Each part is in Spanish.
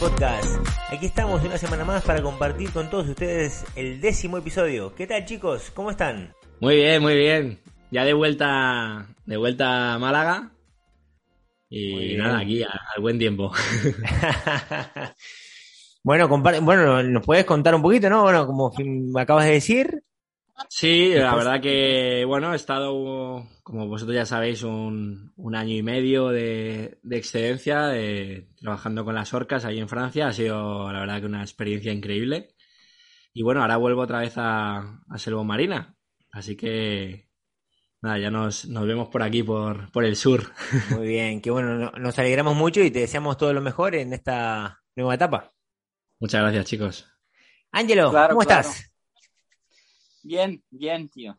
Podcast. Aquí estamos una semana más para compartir con todos ustedes el décimo episodio. ¿Qué tal chicos? ¿Cómo están? Muy bien, muy bien. Ya de vuelta, de vuelta a Málaga. Y nada, aquí al buen tiempo. bueno, bueno, nos puedes contar un poquito, ¿no? Bueno, como acabas de decir, Sí, la verdad que, bueno, he estado, como vosotros ya sabéis, un, un año y medio de, de excedencia trabajando con las orcas ahí en Francia. Ha sido, la verdad, que una experiencia increíble. Y bueno, ahora vuelvo otra vez a, a Selvo Marina. Así que, nada, ya nos, nos vemos por aquí, por, por el sur. Muy bien, que bueno, nos alegramos mucho y te deseamos todo lo mejor en esta nueva etapa. Muchas gracias, chicos. Ángelo, ¿cómo estás? Bien, bien, tío.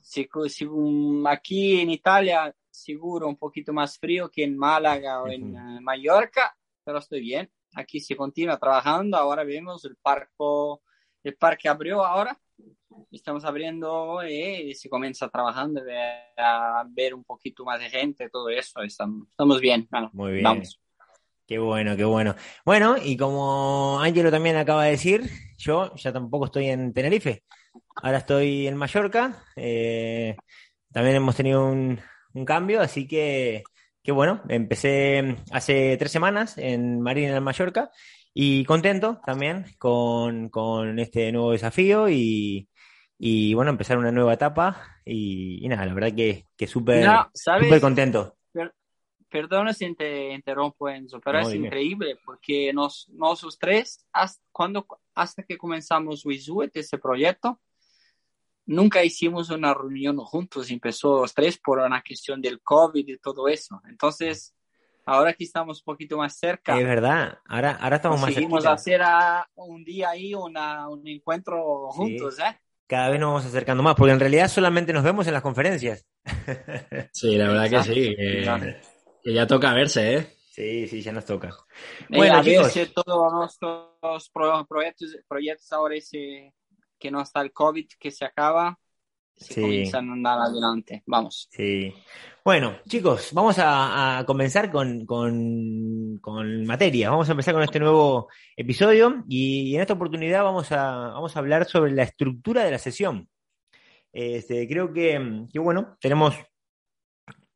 aquí en Italia, seguro un poquito más frío que en Málaga o en eh, Mallorca, pero estoy bien. Aquí se continúa trabajando. Ahora vemos el parque, el parque abrió ahora. Estamos abriendo y se comienza trabajando a ver un poquito más de gente, todo eso. Estamos, estamos bien. Muy bien. Vamos. Qué bueno, qué bueno. Bueno, y como Ángelo también acaba de decir, yo ya tampoco estoy en Tenerife. Ahora estoy en Mallorca. Eh, también hemos tenido un, cambio, así que, bueno, empecé hace tres semanas en Marina en Mallorca y contento también con, este nuevo desafío y, bueno, empezar una nueva etapa y, nada, la verdad que, que súper contento. perdona si te interrumpo, Enzo, pero es increíble porque nos, nosotros tres, hasta, cuando, hasta que comenzamos Wizut, ese proyecto, nunca hicimos una reunión juntos, empezó los tres por una cuestión del COVID y todo eso. Entonces, ahora que estamos un poquito más cerca. Es verdad, ahora, ahora estamos más cerca. hacer un día ahí una, un encuentro juntos, ¿eh? Cada vez nos vamos acercando más, porque en realidad solamente nos vemos en las conferencias. Sí, la verdad que sí, que, ya toca verse, ¿eh? Sí, sí, ya nos toca. bueno, a chicos. todos nuestros proyectos, proyectos ahora se que no está el COVID que se acaba, se sí. comienzan a andar adelante. Vamos. Sí. Bueno, chicos, vamos a, comenzar con, con, materia. Vamos a empezar con este nuevo episodio y, en esta oportunidad vamos a, vamos a hablar sobre la estructura de la sesión. Este, creo que, que, bueno, tenemos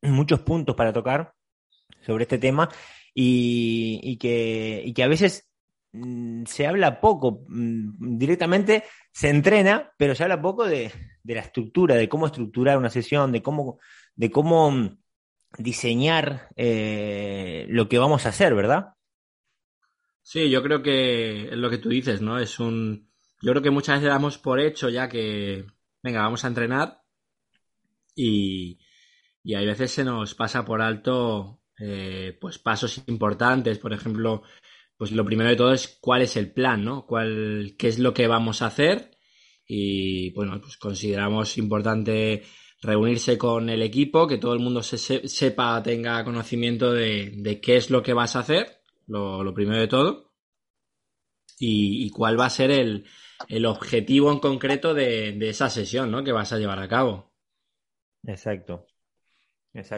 muchos puntos para tocar sobre este tema y, y, que, y que a veces se habla poco, mm, directamente se entrena, pero se habla poco de, la estructura, de cómo estructurar una sesión, de cómo, de cómo mm, diseñar eh, lo que vamos a hacer, ¿verdad? Sí, yo creo que es lo que tú dices, ¿no? Es un. Yo creo que muchas veces damos por hecho ya que, venga, vamos a entrenar y, y hay veces se nos pasa por alto eh, pues pasos importantes, por ejemplo, pues lo primero de todo es cuál es el plan, ¿no? ¿Cuál, ¿Qué es lo que vamos a hacer? Y bueno, pues consideramos importante reunirse con el equipo, que todo el mundo se, sepa, tenga conocimiento de, qué es lo que vas a hacer, lo, primero de todo, y, cuál va a ser el, objetivo en concreto de, de, esa sesión, ¿no? Que vas a llevar a cabo. Exacto.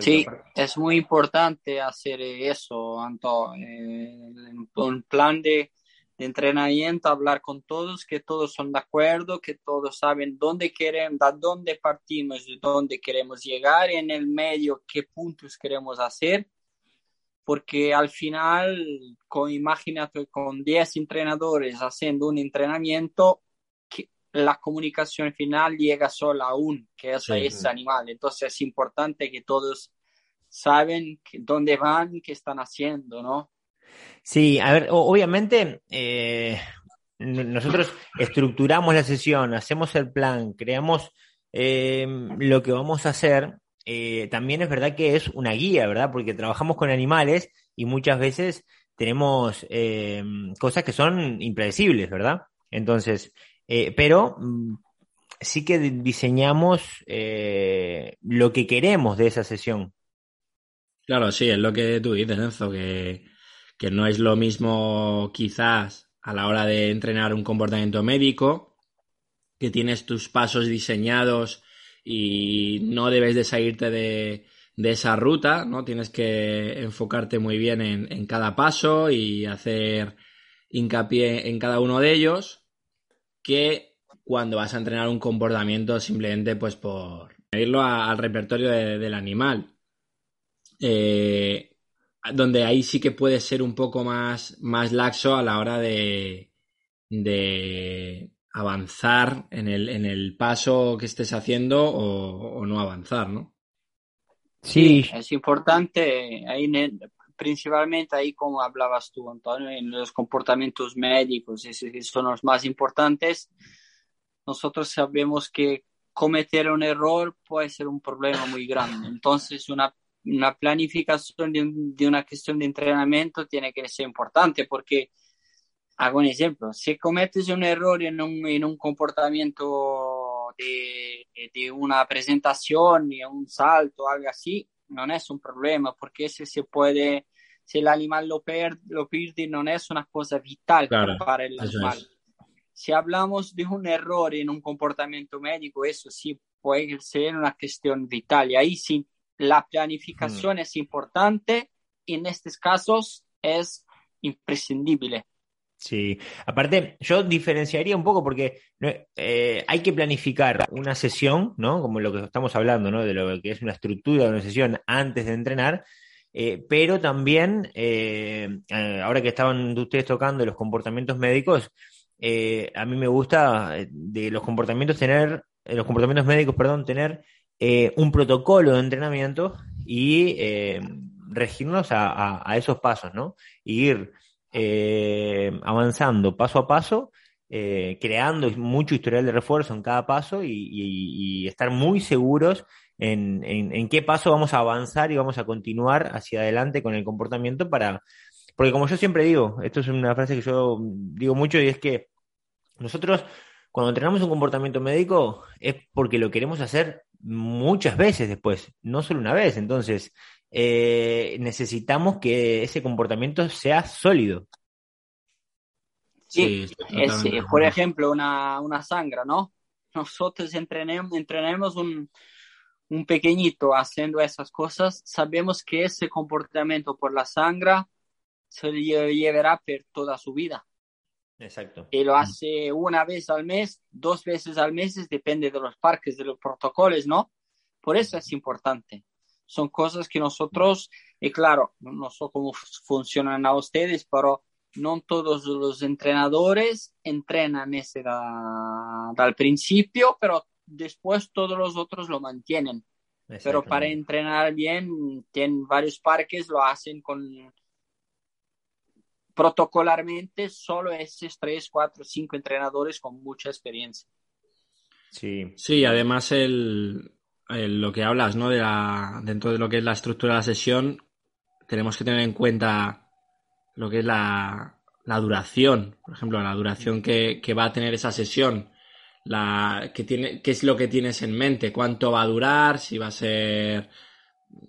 Sí, es muy importante hacer eso, Anto. Eh, un plan de, entrenamiento, hablar con todos, que todos son de acuerdo, que todos saben dónde queremos, de dónde partimos, de dónde queremos llegar, en el medio, qué puntos queremos hacer. Porque al final, con, imagínate, con 10 entrenadores haciendo un entrenamiento, la comunicación final llega solo a un, que es ese animal. Entonces es importante que todos saben dónde van, qué están haciendo, ¿no? Sí, a ver, obviamente eh, nosotros estructuramos la sesión, hacemos el plan, creamos eh, lo que vamos a hacer. Eh, también es verdad que es una guía, ¿verdad? Porque trabajamos con animales y muchas veces tenemos cosas que son impredecibles, ¿verdad? Entonces, eh, pero mm, sí que diseñamos eh, lo que queremos de esa sesión. Claro, sí, es lo que tú dices, Enzo, que, que no es lo mismo quizás a la hora de entrenar un comportamiento médico, que tienes tus pasos diseñados y no debes de salirte de, de esa ruta, ¿no? Tienes que enfocarte muy bien en, en cada paso y hacer hincapié en cada uno de ellos que cuando vas a entrenar un comportamiento simplemente pues por irlo al repertorio del animal. Eh, donde ahí sí que puede ser un poco más, más laxo a la hora de, de avanzar en el, en el paso que estés haciendo o, no avanzar, ¿no? Sí. es importante, ahí, principalmente ahí como hablabas tú, Antonio, en los comportamientos médicos, esos son los más importantes. Nosotros sabemos que cometer un error puede ser un problema muy grande. Entonces, una, una planificación de, una cuestión de entrenamiento tiene que ser importante porque hago un ejemplo, si cometes un error en un, en un comportamiento de, de, una presentación, y un salto, algo así, no es un problema, porque ese se puede, si el animal lo, pierde, lo pierde no es una cosa vital para el animal. Si hablamos de un error en un comportamiento médico, eso sí puede ser una cuestión vital. Y ahí sí, la planificación es importante y en estos casos es imprescindible. Sí, aparte yo diferenciaría un poco porque eh, hay que planificar una sesión, ¿no? Como lo que estamos hablando, ¿no? De lo que es una estructura de una sesión antes de entrenar, eh, pero también, eh, ahora que estaban ustedes tocando los comportamientos médicos, a mí me gusta de los comportamientos tener, los comportamientos médicos, perdón, tener un protocolo de entrenamiento y regirnos a, a, esos pasos, ¿no? ir eh, avanzando paso a paso, eh, creando mucho historial de refuerzo en cada paso y, estar muy seguros en, en, qué paso vamos a avanzar y vamos a continuar hacia adelante con el comportamiento para... Porque como yo siempre digo, esto es una frase que yo digo mucho y es que nosotros cuando entrenamos un comportamiento médico es porque lo queremos hacer muchas veces después, no solo una vez. Entonces, eh, necesitamos que ese comportamiento sea sólido. Sí, por ejemplo, una, una sangra, ¿no? Nosotros entrenemos, entrenemos un, un pequeñito haciendo esas cosas, sabemos que ese comportamiento por la sangra se llevará por toda su vida. Exacto. Y lo hace una vez al mes, dos veces al mes, depende de los parques, de los protocolos, ¿no? Por eso es importante son cosas que nosotros, y claro, no sé cómo funcionan a ustedes, pero no todos los entrenadores entrenan ese da, al principio, pero después todos los otros lo mantienen. Pero para entrenar bien, tienen varios parques, lo hacen con protocolarmente solo esos tres, cuatro, cinco entrenadores con mucha experiencia. Sí, sí, además el, lo que hablas, ¿no? De la, dentro de lo que es la estructura de la sesión, tenemos que tener en cuenta lo que es la, la duración, por ejemplo, la duración que, que, va a tener esa sesión, la, que tiene, qué es lo que tienes en mente, cuánto va a durar, si va a ser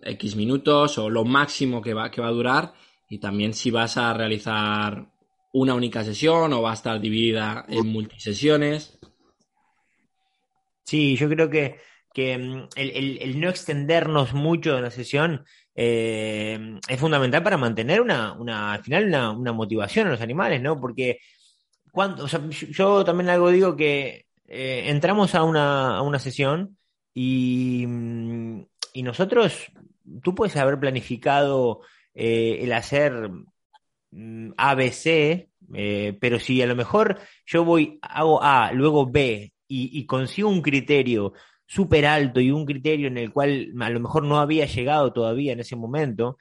X minutos o lo máximo que va, que va a durar, y también si vas a realizar una única sesión o va a estar dividida en multisesiones. Sí, yo creo que que mm, el, no extendernos mucho en la sesión eh, es fundamental para mantener una, al final una, motivación a los animales, ¿no? Porque cuando, yo, también algo digo que eh, entramos a una, a una sesión y, mm, y, nosotros, tú puedes haber planificado eh, el hacer mm, ABC, pero si a lo mejor yo voy, hago A, luego B y consigo un criterio súper alto y un criterio en el cual a lo mejor no había llegado todavía en ese momento,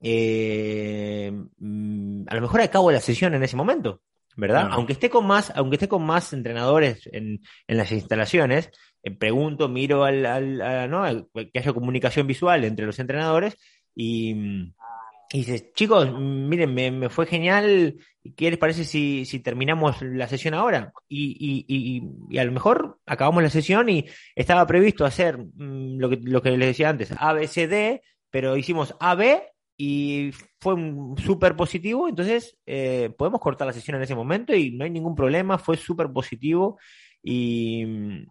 eh, mm, a lo mejor acabo la sesión en ese momento, ¿verdad? Aunque esté con más, aunque esté con más entrenadores en, en las instalaciones, eh, pregunto, miro al, al ¿no? que haya comunicación visual entre los entrenadores y, mm, y dices, chicos, miren, me, fue genial. ¿Qué les parece si, si terminamos la sesión ahora? Y, y, y, a lo mejor acabamos la sesión y estaba previsto hacer mm, lo, que, lo que les decía antes, A, B, C, D, pero hicimos A, B y fue súper positivo. Entonces, eh, podemos cortar la sesión en ese momento y no hay ningún problema, fue súper positivo. Y,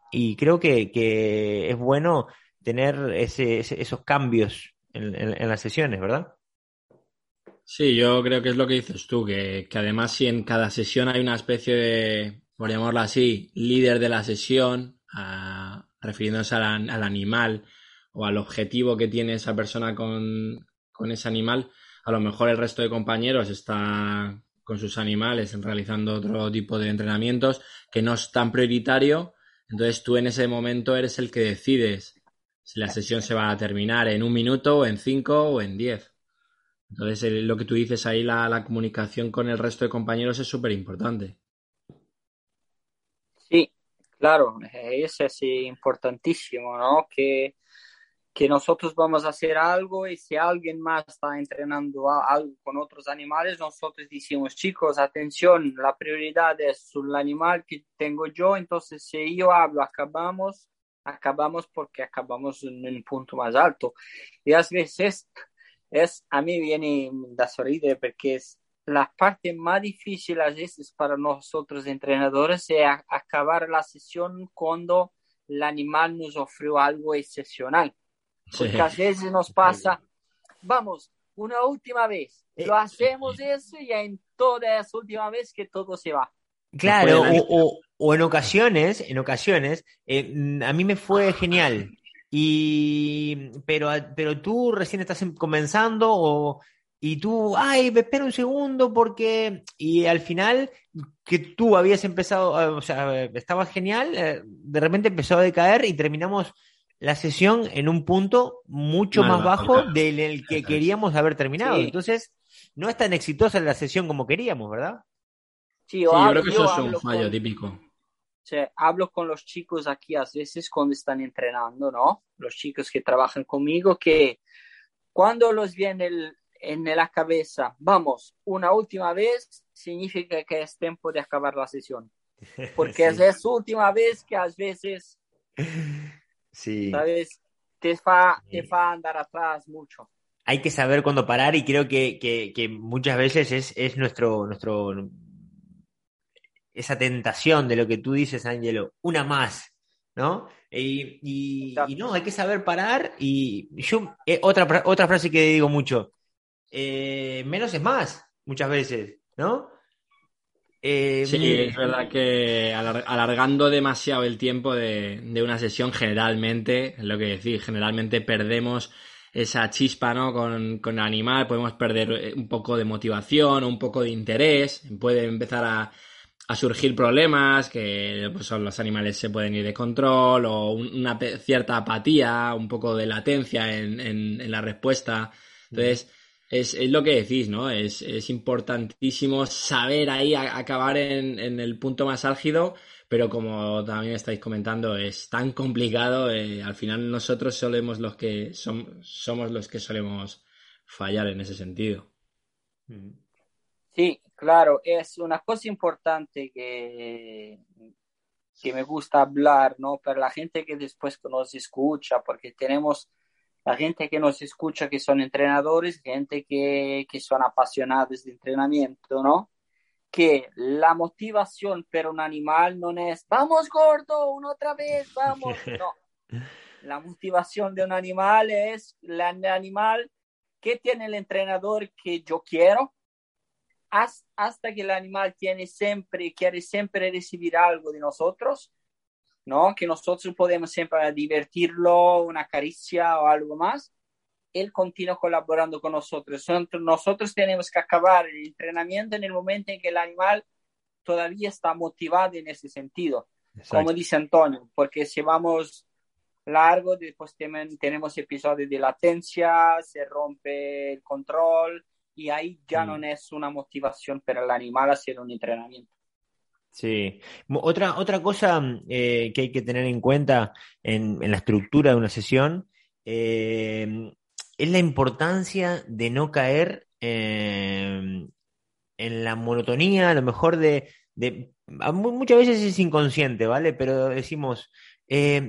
y creo que, que, es bueno tener ese, esos cambios en, en las sesiones, ¿verdad? Sí, yo creo que es lo que dices tú, que, además si en cada sesión hay una especie de, por llamarlo así, líder de la sesión, refiriéndose al, animal o al objetivo que tiene esa persona con, con ese animal, a lo mejor el resto de compañeros está con sus animales realizando otro tipo de entrenamientos que no es tan prioritario, entonces tú en ese momento eres el que decides si la sesión se va a terminar en un minuto en cinco o en diez. Entonces, lo que tú dices ahí, la, comunicación con el resto de compañeros es súper importante. Sí, claro, eso es importantísimo, ¿no? Que, que nosotros vamos a hacer algo y si alguien más está entrenando algo con otros animales, nosotros decimos, chicos, atención, la prioridad es el animal que tengo yo, entonces si yo hablo, acabamos, acabamos porque acabamos en un punto más alto. Y a veces es, a mí viene da sorridere porque es la parte más difícil a veces para nosotros entrenadores es acabar la sesión cuando el animal nos ofreció algo excepcional. Porque a veces nos pasa, vamos, una última vez, eh, lo hacemos eso y en toda esa última vez que todo se va. Claro, o, en ocasiones, en ocasiones, eh, a mí me fue genial. Y, pero, pero tú recién estás em, comenzando o, y tú, ay, espera un segundo porque, y al final que tú habías empezado, ah, o sea, estaba genial, eh, de repente empezó a decaer y terminamos la sesión en un punto mucho más bajo del que queríamos haber terminado. Entonces, no es tan exitosa la sesión como queríamos, ¿verdad? Sí, yo creo que eso es un fallo típico hablo con los chicos aquí a veces cuando están entrenando, ¿no? Los chicos que trabajan conmigo, que cuando los viene en la cabeza, vamos, una última vez, significa que es tiempo de acabar la sesión. Porque es esa última vez que a veces, sí. ¿sabes? Te va, te va a andar atrás mucho hay que saber cuándo parar y creo que, que, que muchas veces es, es, nuestro, nuestro esa tentación de lo que tú dices, Ángelo, una más, ¿no? Y, no, hay que saber parar y yo, eh, otra, otra frase que digo mucho, eh, menos es más, muchas veces, ¿no? Eh, sí, es verdad que alargando demasiado el tiempo de, una sesión, generalmente, es lo que decís, generalmente perdemos esa chispa ¿no? con, con, el animal, podemos perder un poco de motivación, un poco de interés, puede empezar a, a surgir problemas, que pues, los animales se pueden ir de control o una cierta apatía, un poco de latencia en, en, la respuesta. Entonces, es, es, lo que decís, ¿no? Es, es importantísimo saber ahí acabar en, en, el punto más álgido, pero como también estáis comentando, es tan complicado, eh, al final nosotros solemos los que somos los que solemos fallar en ese sentido. Sí, Claro, es una cosa importante que, que me gusta hablar, ¿no? Para la gente que después nos escucha, porque tenemos la gente que nos escucha que son entrenadores, gente que, que son apasionados de entrenamiento, ¿no? Que la motivación para un animal no es, vamos gordo, una otra vez, vamos, no. La motivación de un animal es el animal que tiene el entrenador que yo quiero, hasta que el animal tiene siempre, quiere siempre recibir algo de nosotros, ¿no? Que nosotros podemos siempre divertirlo, una caricia o algo más. Él continúa colaborando con nosotros. Nosotros tenemos que acabar el entrenamiento en el momento en que el animal todavía está motivado en ese sentido, como dice Antonio, porque si vamos largo, después tenemos episodios de latencia, se rompe el control, y ahí ya no mm. es una motivación para el animal hacer un entrenamiento. Sí. Otra, otra cosa eh, que hay que tener en cuenta en, la estructura de una sesión eh, es la importancia de no caer eh, en la monotonía, a lo mejor de, Muchas veces es inconsciente, ¿vale? Pero decimos,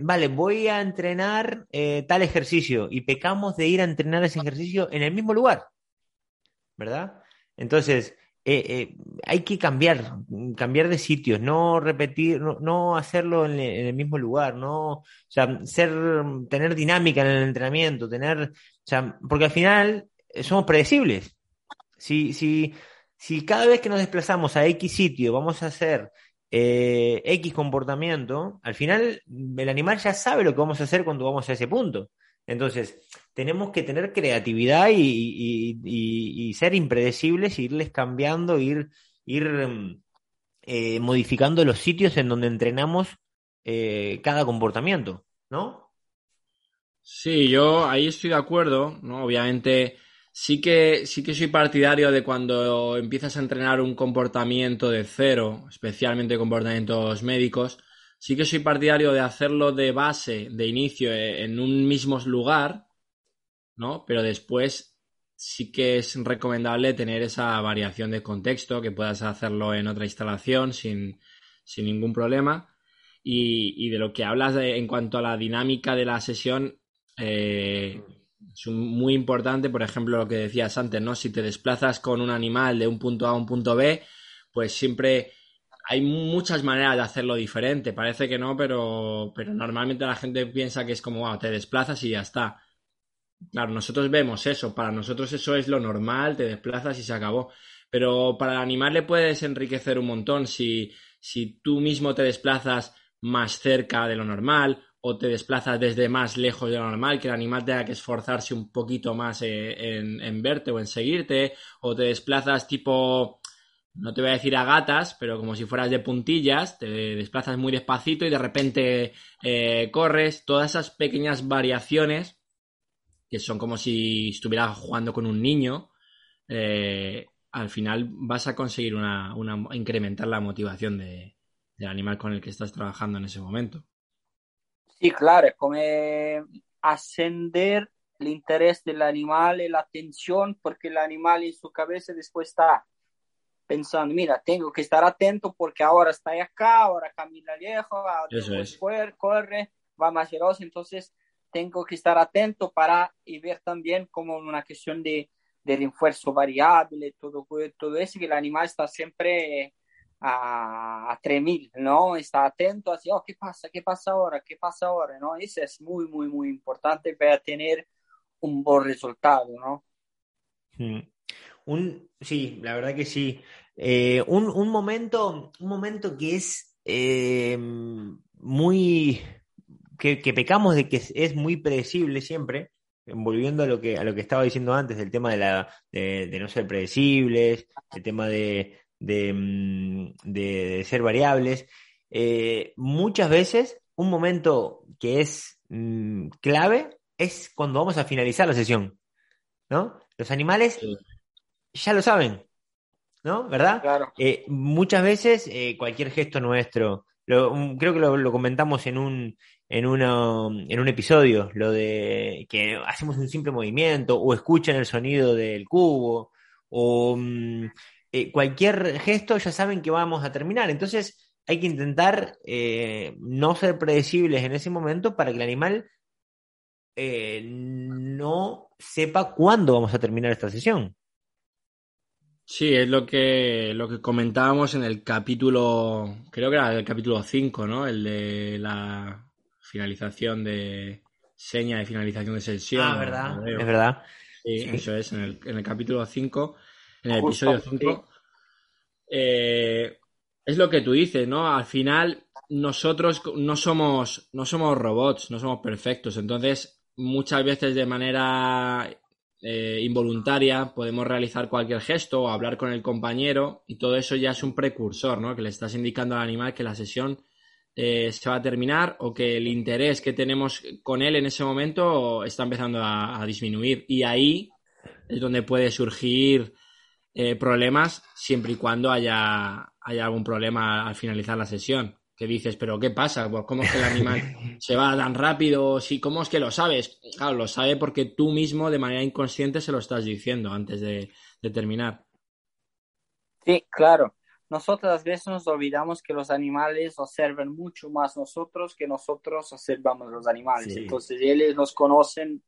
vale, voy a entrenar tal ejercicio y pecamos de ir a entrenar ese ejercicio en el mismo lugar. ¿Verdad? Entonces, eh, eh, hay que cambiar, cambiar de sitios, no repetir, no, hacerlo en, el mismo lugar, no, o sea, ser, tener dinámica en el entrenamiento, tener, o sea, porque al final somos predecibles. Si, si, si cada vez que nos desplazamos a X sitio vamos a hacer eh, X comportamiento, al final el animal ya sabe lo que vamos a hacer cuando vamos a ese punto. Entonces, tenemos que tener creatividad y, ser impredecibles, irles cambiando, ir, ir mm, eh, modificando los sitios en donde entrenamos eh, cada comportamiento, ¿no? Sí, yo ahí estoy de acuerdo, ¿no? Obviamente sí que, sí que soy partidario de cuando empiezas a entrenar un comportamiento de cero, especialmente comportamientos médicos, sí que soy partidario de hacerlo de base, de inicio, eh, en un mismo lugar, ¿no? Pero después sí que es recomendable tener esa variación de contexto, que puedas hacerlo en otra instalación sin, ningún problema. Y, de lo que hablas en cuanto a la dinámica de la sesión, eh, es muy importante, por ejemplo, lo que decías antes, ¿no? Si te desplazas con un animal de un punto A a un punto B, pues siempre hay muchas maneras de hacerlo diferente. Parece que no, pero, pero normalmente la gente piensa que es como, wow, te desplazas y ya está. Claro, nosotros vemos eso, para nosotros eso es lo normal, te desplazas y se acabó. Pero para el animal le puedes enriquecer un montón si, si tú mismo te desplazas más cerca de lo normal o te desplazas desde más lejos de lo normal, que el animal tenga que esforzarse un poquito más eh, en, en verte o en seguirte, o te desplazas tipo no te voy a decir a gatas, pero como si fueras de puntillas, te desplazas muy despacito y de repente eh, corres, todas esas pequeñas variaciones, que son como si estuvieras jugando con un niño, eh, al final vas a conseguir una, incrementar la motivación de, del animal con el que estás trabajando en ese momento. Sí, claro, es como ascender el interés del animal la atención, porque el animal en su cabeza después está pensando, mira, tengo que estar atento porque ahora está acá, ahora camina lejos, ahora corre, va más veloz, entonces tengo que estar atento para y ver también como una cuestión de, de refuerzo variable, todo, todo eso, que el animal está siempre a, a 3000, ¿no? Está atento, así, oh, ¿qué pasa? ¿Qué pasa ahora? ¿Qué pasa ahora? ¿No? Eso es muy, muy, muy importante para tener un buen resultado, ¿no? Hmm. Un, sí, la verdad que sí. Eh, un, un, momento, un momento que es eh, muy. Que, pecamos de que es, muy predecible siempre, volviendo a lo que, a lo que estaba diciendo antes, del tema de, la, de, no ser predecibles, el tema de, de, mm, ser variables. Eh, muchas veces, un momento que es mm, clave es cuando vamos a finalizar la sesión. ¿no? Los animales ya lo saben, ¿no? ¿Verdad? Claro. Eh, muchas veces eh, cualquier gesto nuestro, creo que lo, comentamos en un, en, en un episodio, lo de que hacemos un simple movimiento o escuchan el sonido del cubo o mm, eh, cualquier gesto ya saben que vamos a terminar. Entonces hay que intentar no ser predecibles en ese momento para que el animal no sepa cuándo vamos a terminar esta sesión. Sí, es lo que, lo que comentábamos en el capítulo, creo que era el capítulo 5, ¿no? El de la finalización de seña de finalización de sesión. Ah, verdad, es verdad. Sí, eso es, en el, en el capítulo 5, en el episodio 5. Eh, es lo que tú dices, ¿no? Al final, nosotros no somos, no somos robots, no somos perfectos. Entonces, muchas veces de manera eh, involuntaria, podemos realizar cualquier gesto o hablar con el compañero y todo eso ya es un precursor, ¿no? Que le estás indicando al animal que la sesión eh, se va a terminar o que el interés que tenemos con él en ese momento está empezando a, disminuir. Y ahí es donde puede surgir eh, problemas siempre y cuando haya, haya algún problema al finalizar la sesión que dices, pero ¿qué pasa? Pues, ¿Cómo es que el animal se va tan rápido? Sí, ¿Cómo es que lo sabes? Claro, lo sabe porque tú mismo de manera inconsciente se lo estás diciendo antes de, terminar. Sí, claro. Nosotros a veces nos olvidamos que los animales observan mucho más nosotros que nosotros observamos los animales. Entonces, ellos nos conocen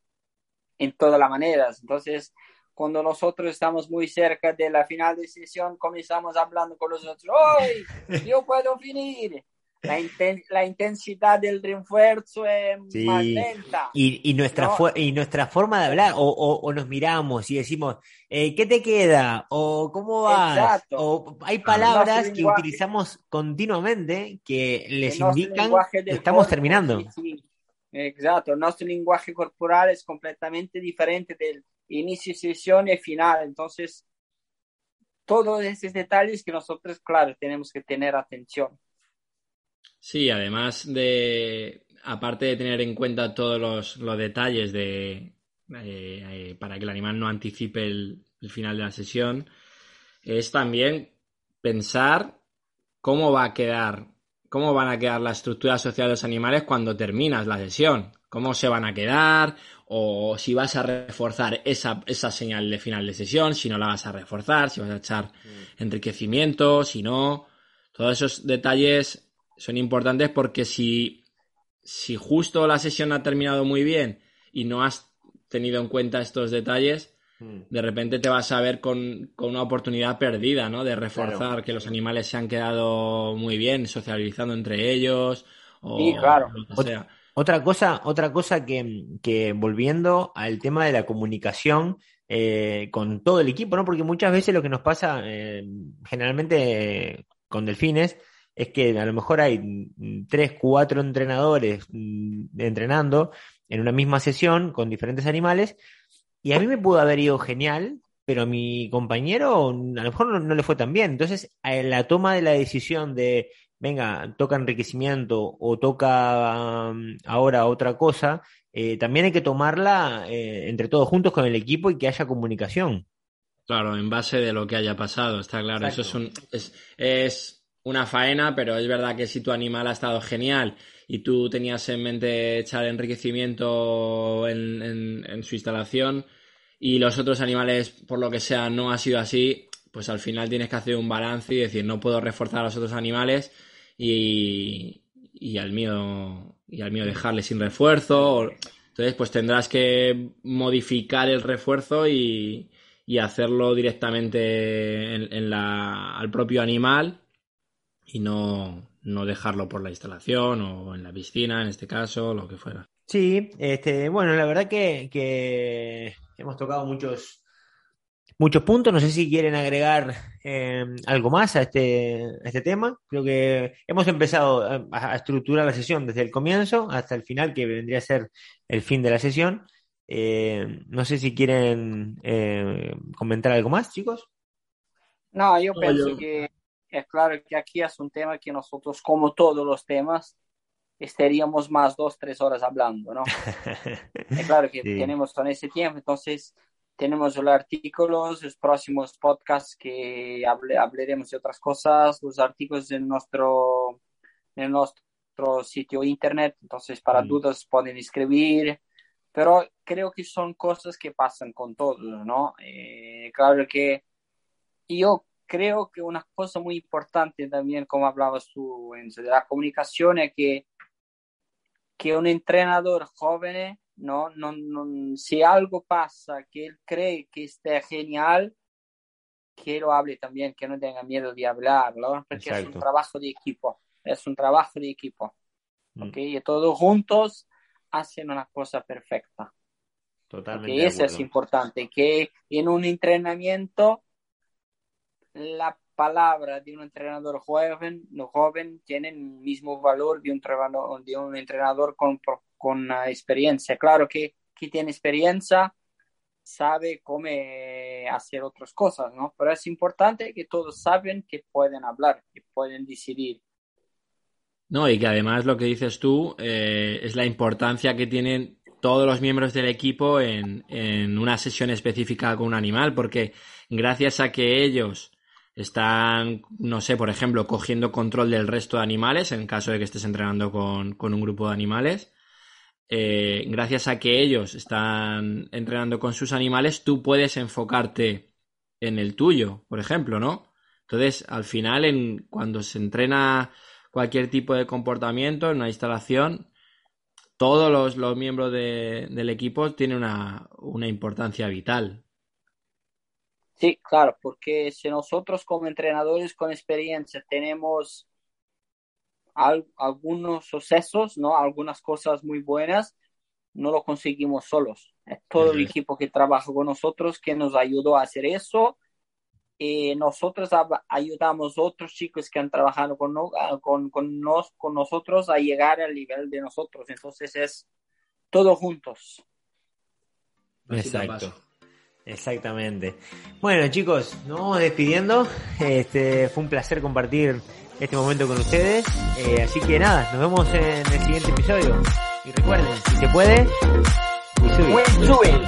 en todas las maneras. Entonces, cuando nosotros estamos muy cerca de la final de sesión, comenzamos hablando con los otros, ¡Hoy! Yo puedo finir. La, intensidad del refuerzo es más lenta. Y, nuestra, y nuestra forma de hablar, o, nos miramos y decimos, eh, ¿qué te queda? O ¿cómo vas? O hay palabras que utilizamos continuamente que les indican que estamos terminando. Exacto, nuestro lenguaje corporal es completamente diferente del inicio sesión y final. Entonces, todos esos detalles que nosotros, claro, tenemos que tener atención. Sí, además de, aparte de tener en cuenta todos los, detalles de, eh, eh, para que el animal no anticipe el, final de la sesión, es también pensar cómo va a quedar, cómo van a quedar la estructura social de los animales cuando terminas la sesión, cómo se van a quedar, o si vas a reforzar esa, esa señal de final de sesión, si no la vas a reforzar, si vas a echar mm. enriquecimiento, si no, todos esos detalles son importantes porque si, si justo la sesión ha terminado muy bien y no has tenido en cuenta estos detalles, hmm. de repente te vas a ver con, una oportunidad perdida, ¿no? De reforzar que los animales se han quedado muy bien socializando entre ellos. O, sí, claro. Otra, cosa, otra cosa que, volviendo al tema de la comunicación eh, con todo el equipo, ¿no? Porque muchas veces lo que nos pasa, eh, generalmente con delfines, es que a lo mejor hay tres, cuatro entrenadores mm, entrenando en una misma sesión con diferentes animales y a mí me pudo haber ido genial, pero a mi compañero a lo mejor no, le fue tan bien. Entonces, la toma de la decisión de, venga, toca enriquecimiento o toca mm, ahora otra cosa, eh, también hay que tomarla eh, entre todos juntos con el equipo y que haya comunicación. Claro, en base de lo que haya pasado, está claro. Eso es, un, es, es una faena, pero es verdad que si tu animal ha estado genial y tú tenías en mente echar enriquecimiento en, su instalación y los otros animales, por lo que sea, no ha sido así, pues al final tienes que hacer un balance y decir, no puedo reforzar a los otros animales y, y al mío y al mío dejarle sin refuerzo. Entonces, pues tendrás que modificar el refuerzo y, hacerlo directamente en, la, al propio animal y no, no dejarlo por la instalación o en la piscina, en este caso, lo que fuera. Sí, este, bueno, la verdad que, que hemos tocado muchos, muchos puntos. No sé si quieren agregar em, algo más a este, este tema. Creo que hemos empezado a, estructurar la sesión desde el comienzo hasta el final, que vendría a ser el fin de la sesión. Eh, no sé si quieren eh, comentar algo más, chicos. No, yo pienso que es claro que aquí es un tema que nosotros, como todos los temas, estaríamos más dos, tres horas hablando, ¿no? es claro que tenemos con ese tiempo, entonces tenemos los artículos, los próximos podcasts que hablaremos de otras cosas, los artículos en nuestro, en nuestro sitio internet, entonces para mm. dudas pueden escribir, pero creo que son cosas que pasan con todos, ¿no? Eh, claro que yo creo que una cosa muy importante también, como hablabas tú, de la comunicación, es que, que un entrenador joven, ¿no? No, no, si algo pasa, que él cree que esté genial, que lo hable también, que no tenga miedo de hablar, porque es un trabajo de equipo, es un trabajo de equipo. Mm. Y todos juntos hacen una cosa perfecta. Totalmente. Y eso es importante, que en un entrenamiento la palabra de un entrenador joven, no joven tiene el mismo valor de un, de un entrenador con, con experiencia. Claro que, que tiene experiencia sabe cómo hacer otras cosas, ¿no? Pero es importante que todos saben que pueden hablar, que pueden decidir. No, y que además lo que dices tú eh, es la importancia que tienen todos los miembros del equipo en, en, una sesión específica con un animal, porque gracias a que ellos están, no sé, por ejemplo, cogiendo control del resto de animales, en caso de que estés entrenando con, un grupo de animales. Eh, gracias a que ellos están entrenando con sus animales, tú puedes enfocarte en el tuyo, por ejemplo, ¿no? Entonces, al final, en, cuando se entrena cualquier tipo de comportamiento en una instalación, todos los, miembros del equipo tienen una, una importancia vital. Sí, claro, porque si nosotros como entrenadores con experiencia tenemos algunos sucesos, ¿no? Algunas cosas muy buenas, no lo conseguimos solos. Es todo el equipo que trabaja con nosotros que nos ayudó a hacer eso. y nosotros ayudamos a otros chicos que han trabajado con, con, con, nos, con nosotros a llegar al nivel de nosotros. Entonces es todo juntos. Exacto. Exactamente. Bueno, chicos, nos vamos despidiendo. Este, fue un placer compartir este momento con ustedes. Eh, así que nada, nos vemos en el siguiente episodio. Y recuerden, si se puede, sube.